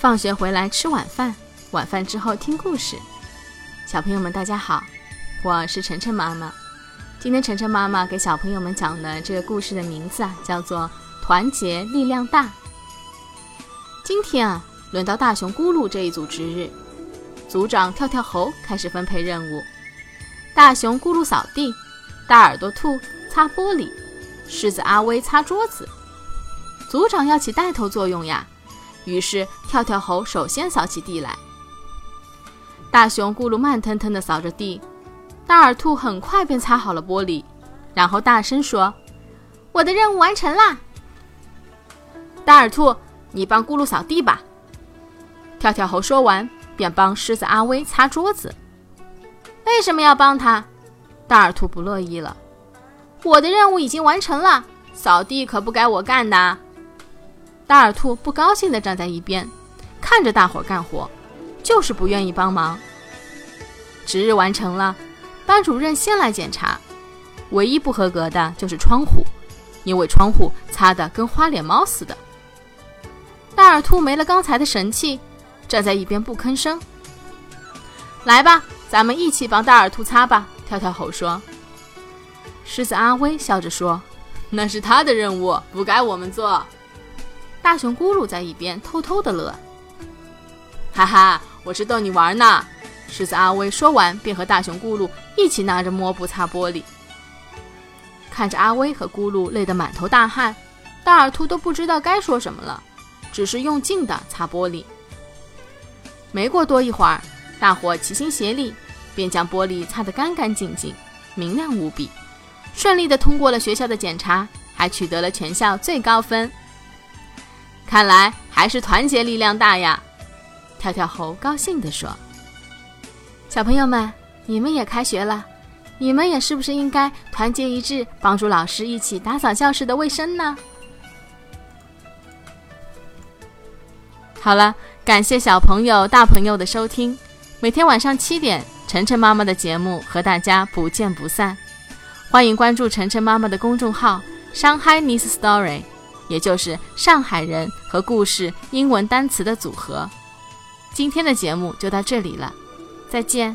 放学回来吃晚饭，晚饭之后听故事。小朋友们，大家好，我是晨晨妈妈。今天晨晨妈妈给小朋友们讲的这个故事的名字啊，叫做《团结力量大》。今天啊，轮到大熊咕噜这一组值日，组长跳跳猴开始分配任务。大熊咕噜扫地，大耳朵兔擦玻璃，狮子阿威擦桌子。组长要起带头作用呀。于是，跳跳猴首先扫起地来。大熊咕噜慢腾腾地扫着地，大耳兔很快便擦好了玻璃，然后大声说：“我的任务完成啦！”大耳兔，你帮咕噜扫地吧。跳跳猴说完，便帮狮子阿威擦桌子。为什么要帮他？大耳兔不乐意了。我的任务已经完成了，扫地可不该我干的。大耳兔不高兴地站在一边，看着大伙干活，就是不愿意帮忙。值日完成了，班主任先来检查，唯一不合格的就是窗户，因为窗户擦得跟花脸猫似的。大耳兔没了刚才的神气，站在一边不吭声。来吧，咱们一起帮大耳兔擦吧。跳跳猴说。狮子阿威笑着说：“那是他的任务，不该我们做。”大熊咕噜在一边偷偷的乐，哈哈，我是逗你玩呢。狮子阿威说完，便和大熊咕噜一起拿着抹布擦玻璃。看着阿威和咕噜累得满头大汗，大耳兔都不知道该说什么了，只是用劲的擦玻璃。没过多一会儿，大伙齐心协力，便将玻璃擦得干干净净、明亮无比，顺利的通过了学校的检查，还取得了全校最高分。看来还是团结力量大呀！跳跳猴高兴地说：“小朋友们，你们也开学了，你们也是不是应该团结一致，帮助老师一起打扫教室的卫生呢？”好了，感谢小朋友、大朋友的收听。每天晚上七点，晨晨妈妈的节目和大家不见不散。欢迎关注晨晨妈妈的公众号“上海 Nice Story”。也就是上海人和故事英文单词的组合。今天的节目就到这里了，再见。